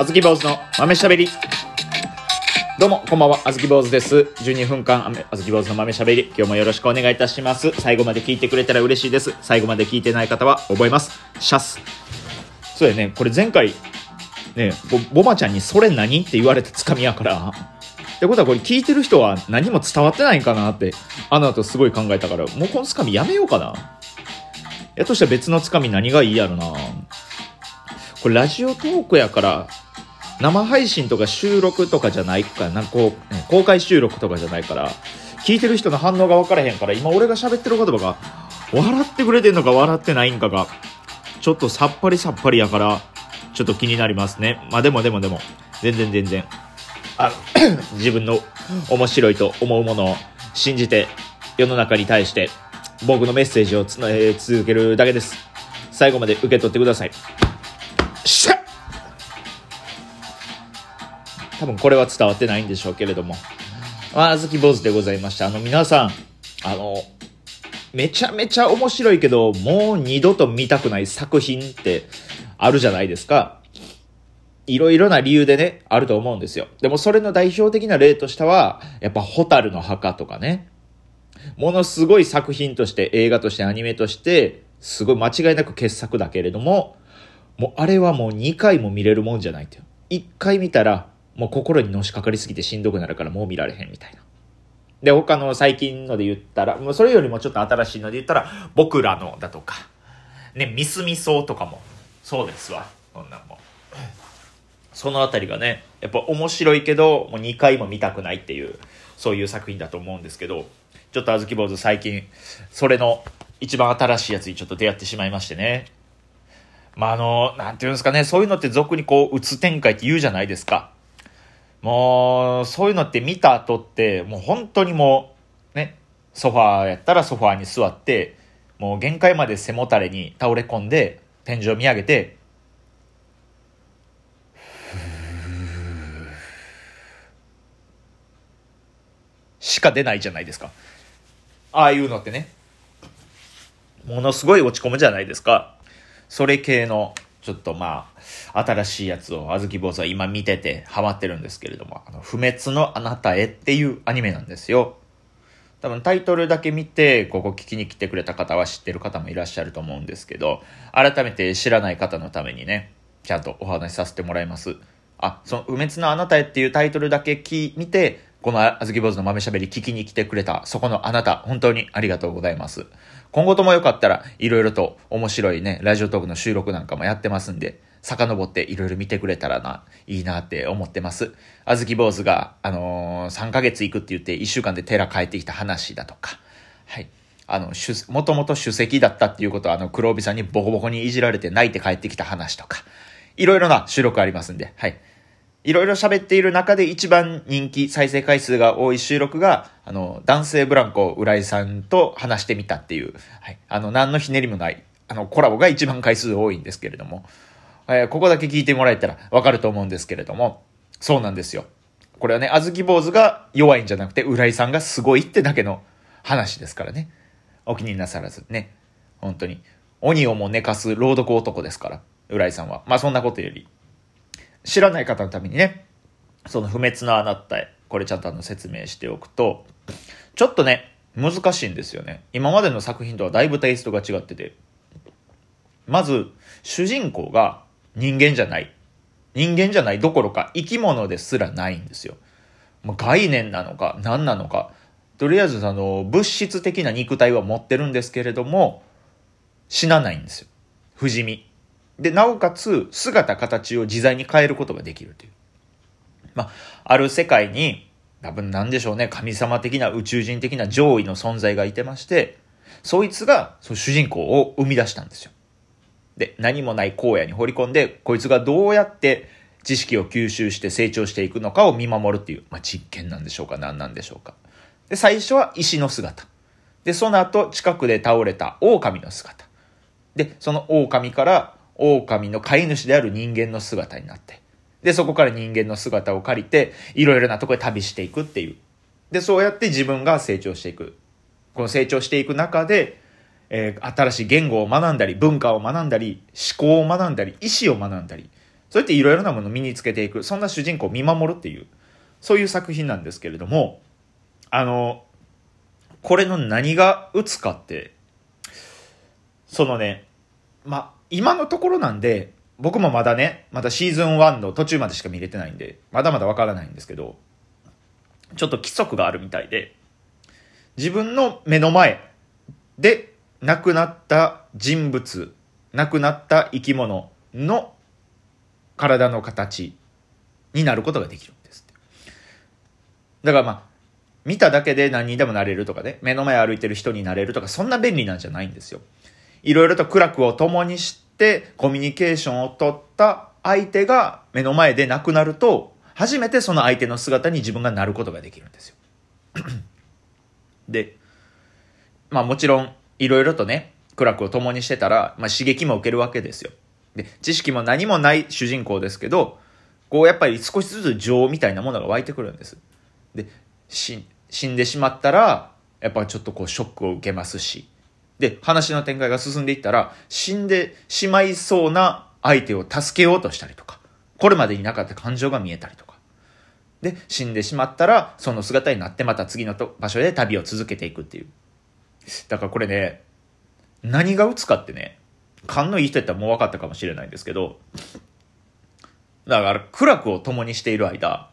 あずき坊主の豆しゃべり。どうも、こんばんは、あずき坊主です。12分間、あずき坊主の豆しゃべり。今日もよろしくお願いいたします。最後まで聞いてくれたら嬉しいです。最後まで聞いてない方は覚えます。シャス。そうやね、これ前回、ね、ボボマちゃんにそれ何って言われたつかみやから。ってことはこれ聞いてる人は何も伝わってないんかなって、あの後すごい考えたから、もうこのつかみやめようかな。やとしたら別のつかみ何がいいやろな。これラジオトークやから、生配信とか収録とかじゃないから、なんかこう、公開収録とかじゃないから、聞いてる人の反応が分からへんから、今俺が喋ってる言葉が、笑ってくれてんのか笑ってないんかが、ちょっとさっぱりさっぱりやから、ちょっと気になりますね。まあでもでもでも、全然全然、あ 自分の面白いと思うものを信じて、世の中に対して、僕のメッセージをつな、えー続けるだけです。最後まで受け取ってください。しゃ多分これは伝わってないんでしょうけれども。まあ、あずき坊主でございました。あの、皆さん、あの、めちゃめちゃ面白いけど、もう二度と見たくない作品ってあるじゃないですか。いろいろな理由でね、あると思うんですよ。でもそれの代表的な例としては、やっぱ、ホタルの墓とかね。ものすごい作品として、映画として、アニメとして、すごい間違いなく傑作だけれども、もうあれはもう2回も見れるもんじゃないって。1回見たら、もう心にのしかかりすぎてしんどくなるからもう見られへんみたいな。で、他の最近ので言ったら、もうそれよりもちょっと新しいので言ったら、僕らのだとか、ね、ミスミソとかも、そうですわ。こんなんも。そのあたりがね、やっぱ面白いけど、もう2回も見たくないっていう、そういう作品だと思うんですけど、ちょっとあずき坊主最近、それの一番新しいやつにちょっと出会ってしまいましてね。まあ、あの、なんていうんですかね、そういうのって俗にこう、うつ展開って言うじゃないですか。もう、そういうのって見た後って、もう本当にもう、ね、ソファーやったらソファーに座って、もう限界まで背もたれに倒れ込んで、天井見上げて、しか出ないじゃないですか。ああいうのってね。ものすごい落ち込むじゃないですか。それ系の、ちょっとまあ、新しいやつをあずき坊主は今見ててハマってるんですけれども、あの、不滅のあなたへっていうアニメなんですよ。多分タイトルだけ見て、ここ聞きに来てくれた方は知ってる方もいらっしゃると思うんですけど、改めて知らない方のためにね、ちゃんとお話しさせてもらいます。あ、その、不滅のあなたへっていうタイトルだけ聞見て、このあずき坊主の豆しゃべり聞きに来てくれた、そこのあなた、本当にありがとうございます。今後ともよかったら、いろいろと面白いね、ラジオトークの収録なんかもやってますんで、遡っていろいろ見てくれたらな、いいなって思ってます。あずき坊主が、あのー、3ヶ月行くって言って1週間で寺帰ってきた話だとか、はい。あの、もともと主席だったっていうことは、あの、黒帯さんにボコボコにいじられて泣いて帰ってきた話とか、いろいろな収録ありますんで、はい。いろいろ喋っている中で一番人気、再生回数が多い収録が、あの、男性ブランコ浦井さんと話してみたっていう、はい。あの、何のひねりもない、あの、コラボが一番回数多いんですけれども、えーここだけ聞いてもらえたらわかると思うんですけれども、そうなんですよ。これはね、あずき坊主が弱いんじゃなくて、浦井さんがすごいってだけの話ですからね。お気になさらずね。本当に。鬼をも寝かす朗読男ですから、浦井さんは。まあそんなことより、知らない方のためにね、その不滅のあなたへ、これちゃんとあの説明しておくと、ちょっとね、難しいんですよね。今までの作品とはだいぶテイストが違ってて。まず、主人公が人間じゃない。人間じゃないどころか生き物ですらないんですよ。もう概念なのか何なのか。とりあえずあの、物質的な肉体は持ってるんですけれども、死なないんですよ。不死身。で、なおかつ、姿形を自在に変えることができるという。まあ、ある世界に、多分なんでしょうね、神様的な宇宙人的な上位の存在がいてまして、そいつが、その主人公を生み出したんですよ。で、何もない荒野に掘り込んで、こいつがどうやって知識を吸収して成長していくのかを見守るっていう、まあ、実験なんでしょうか、何なんでしょうか。で、最初は石の姿。で、その後、近くで倒れた狼の姿。で、その狼から、狼の飼い主である人間の姿になって。で、そこから人間の姿を借りて、いろいろなところで旅していくっていう。で、そうやって自分が成長していく。この成長していく中で、えー新しい言語を学んだり、文化を学んだり、思考を学んだり、意志を学んだり、そうやっていろいろなものを身につけていく、そんな主人公を見守るっていう、そういう作品なんですけれども、あの、これの何が打つかって、そのね、まあ今のところなんで、僕もまだね、まだシーズン1の途中までしか見れてないんで、まだまだわからないんですけど、ちょっと規則があるみたいで、自分の目の前で亡くなった人物、亡くなった生き物の体の形になることができるんですだからまあ、見ただけで何にでもなれるとかね、目の前歩いてる人になれるとか、そんな便利なんじゃないんですよ。いろいろと苦楽を共にしてコミュニケーションを取った相手が目の前で亡くなると、初めてその相手の姿に自分がなることができるんですよ。で、まあもちろん、いろいろとね、苦楽を共にしてたら、まあ刺激も受けるわけですよ。で、知識も何もない主人公ですけど、こうやっぱり少しずつ情みたいなものが湧いてくるんです。で、死んでしまったら、やっぱちょっとこうショックを受けますし、で、話の展開が進んでいったら、死んでしまいそうな相手を助けようとしたりとか、これまでになかった感情が見えたりとか。で、死んでしまったら、その姿になってまた次の場所で旅を続けていくっていう。だからこれね、何が打つかってね、勘のいい人やったらもう分かったかもしれないんですけど、だから苦楽を共にしている間、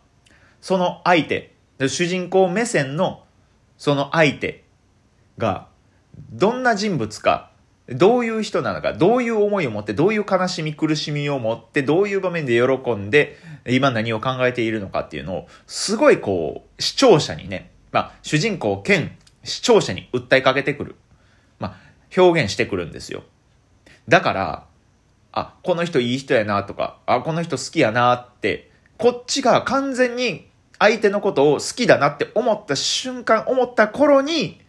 その相手、主人公目線のその相手がどんな人物か、どういう人なのか、どういう思いを持って、どういう悲しみ、苦しみを持って、どういう場面で喜んで、今何を考えているのかっていうのを、すごいこう、視聴者にね、まあ、主人公兼視聴者に訴えかけてくる。まあ、表現してくるんですよ。だから、あ、この人いい人やなとか、あ、この人好きやなって、こっちが完全に相手のことを好きだなって思った瞬間、思った頃に、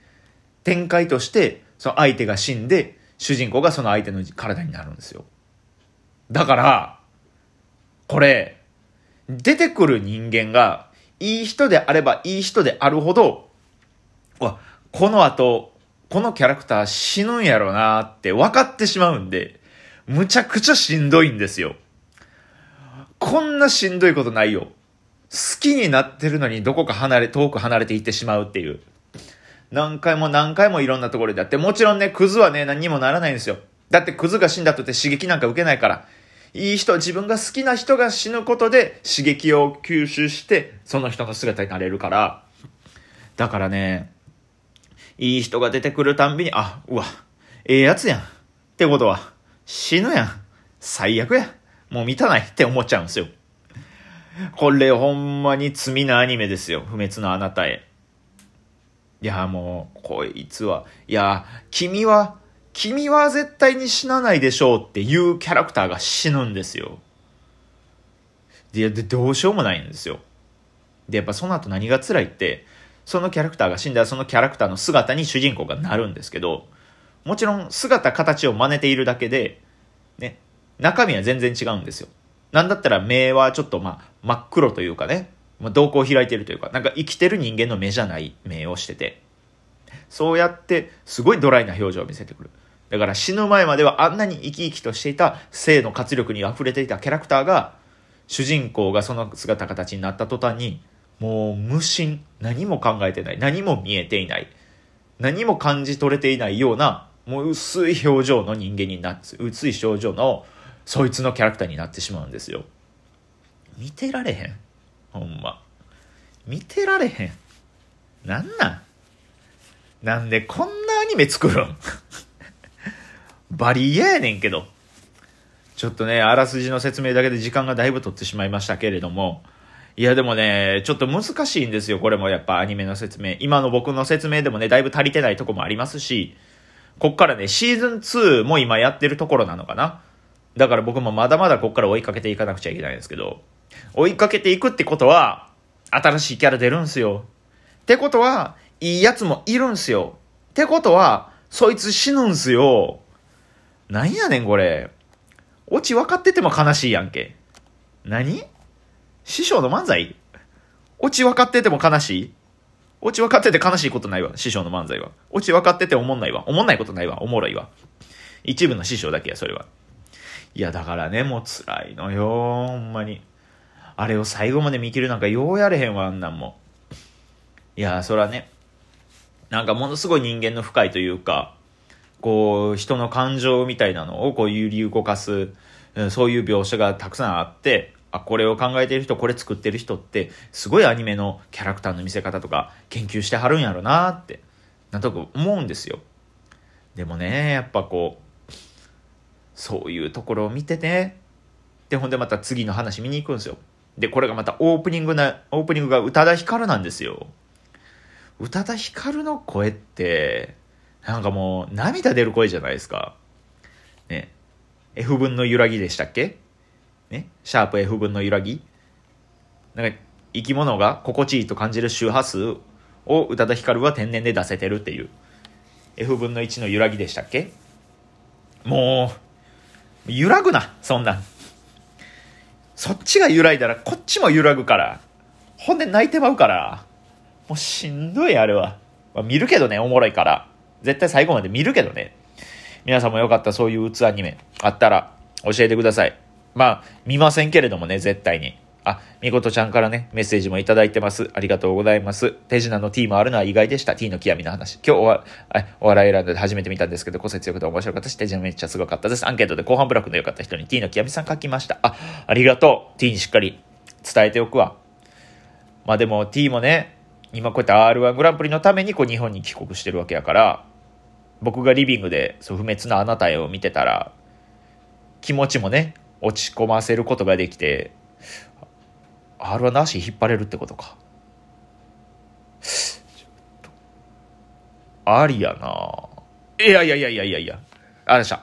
展開として、その相手が死んで、主人公がその相手の体になるんですよ。だから、これ、出てくる人間が、いい人であればいい人であるほど、わ、この後、このキャラクター死ぬんやろなって分かってしまうんで、むちゃくちゃしんどいんですよ。こんなしんどいことないよ。好きになってるのにどこか離れ、遠く離れていってしまうっていう。何回も何回もいろんなところでやって、もちろんね、クズはね、何にもならないんですよ。だってクズが死んだとって刺激なんか受けないから。いい人、自分が好きな人が死ぬことで刺激を吸収して、その人の姿になれるから。だからね、いい人が出てくるたんびに、あ、うわ、ええやつやん。ってことは、死ぬやん。最悪や。もう満たないって思っちゃうんですよ。これほんまに罪なアニメですよ。不滅のあなたへ。いや、もう、こいつは、いや、君は、君は絶対に死なないでしょうっていうキャラクターが死ぬんですよ。で、でどうしようもないんですよ。で、やっぱその後何が辛いって、そのキャラクターが死んだらそのキャラクターの姿に主人公がなるんですけど、もちろん姿形を真似ているだけで、ね、中身は全然違うんですよ。なんだったら目はちょっとまあ真っ黒というかね、まあ、瞳孔を開いてるというか、なんか生きてる人間の目じゃない目をしてて、そうやってすごいドライな表情を見せてくる。だから死ぬ前まではあんなに生き生きとしていた性の活力に溢れていたキャラクターが、主人公がその姿形になった途端に、もう無心、何も考えてない、何も見えていない、何も感じ取れていないような、もう薄い表情の人間になって、薄い表情の、そいつのキャラクターになってしまうんですよ。見てられへん。ほんま。見てられへん。なんなん？なんでこんなアニメ作るん？バリ嫌やねんけど。ちょっとね、あらすじの説明だけで時間がだいぶ取ってしまいましたけれども、いやでもね、ちょっと難しいんですよ、これもやっぱアニメの説明。今の僕の説明でもね、だいぶ足りてないとこもありますし、こっからね、シーズン2も今やってるところなのかな。だから僕もまだまだこっから追いかけていかなくちゃいけないんですけど、追いかけていくってことは、新しいキャラ出るんすよ。ってことは、いいやつもいるんすよ。ってことは、そいつ死ぬんすよ。なんやねんこれ。オチ分かってても悲しいやんけ。何？師匠の漫才？オチ分かってても悲しい？オチ分かってて悲しいことないわ。師匠の漫才は。オチ分かってておもんないわ。おもんないことないわ。おもろいわ。一部の師匠だけや、それは。いや、だからね、もう辛いのよ、ほんまに。あれを最後まで見切るなんかようやれへんわ、あんなんも。いや、そらね、なんかものすごい人間の深いというか、こう、人の感情みたいなのをこう揺り動かす、そういう描写がたくさんあって、あ、これを考えてる人、これ作ってる人って、すごいアニメのキャラクターの見せ方とか研究してはるんやろなって、なんとなく思うんですよ。でもね、やっぱこう、そういうところを見てて、で、ほんでまた次の話見に行くんですよ。で、これがまたオープニングな、オープニングが宇多田ヒカルなんですよ。宇多田ヒカルの声って、なんかもう涙出る声じゃないですか。ね。F 分の揺らぎでしたっけ？ね。シャープ F 分の揺らぎなんか生き物が心地いいと感じる周波数を宇多田ヒカルは天然で出せてるっていう。F 分の1の揺らぎでしたっけ？もう、揺らぐな、そんなん。そっちが揺らいだらこっちも揺らぐから。ほんで泣いてまうから。もうしんどい、あれは。まあ、見るけどね、おもろいから。絶対最後まで見るけどね。皆さんもよかったそういう鬱アニメあったら教えてください。まあ、見ませんけれどもね、絶対に。あ、みことちゃんからね、メッセージもいただいてます。ありがとうございます。手品の T もあるのは意外でした。T の極みの話。今日は、お笑いランドで初めて見たんですけど、個性強くて面白かったし、手品めっちゃすごかったです。アンケートで後半ブラックの良かった人に T の極みさん書きました。あ、ありがとう。T にしっかり伝えておくわ。まあでも T もね、今こうやって R1 グランプリのためにこう日本に帰国してるわけやから、僕がリビングでそう不滅のあなたへを見てたら、気持ちもね、落ち込ませることができて、R はなし引っ張れるってことか。ありやな。いやいやいやいやいやいや。ありました。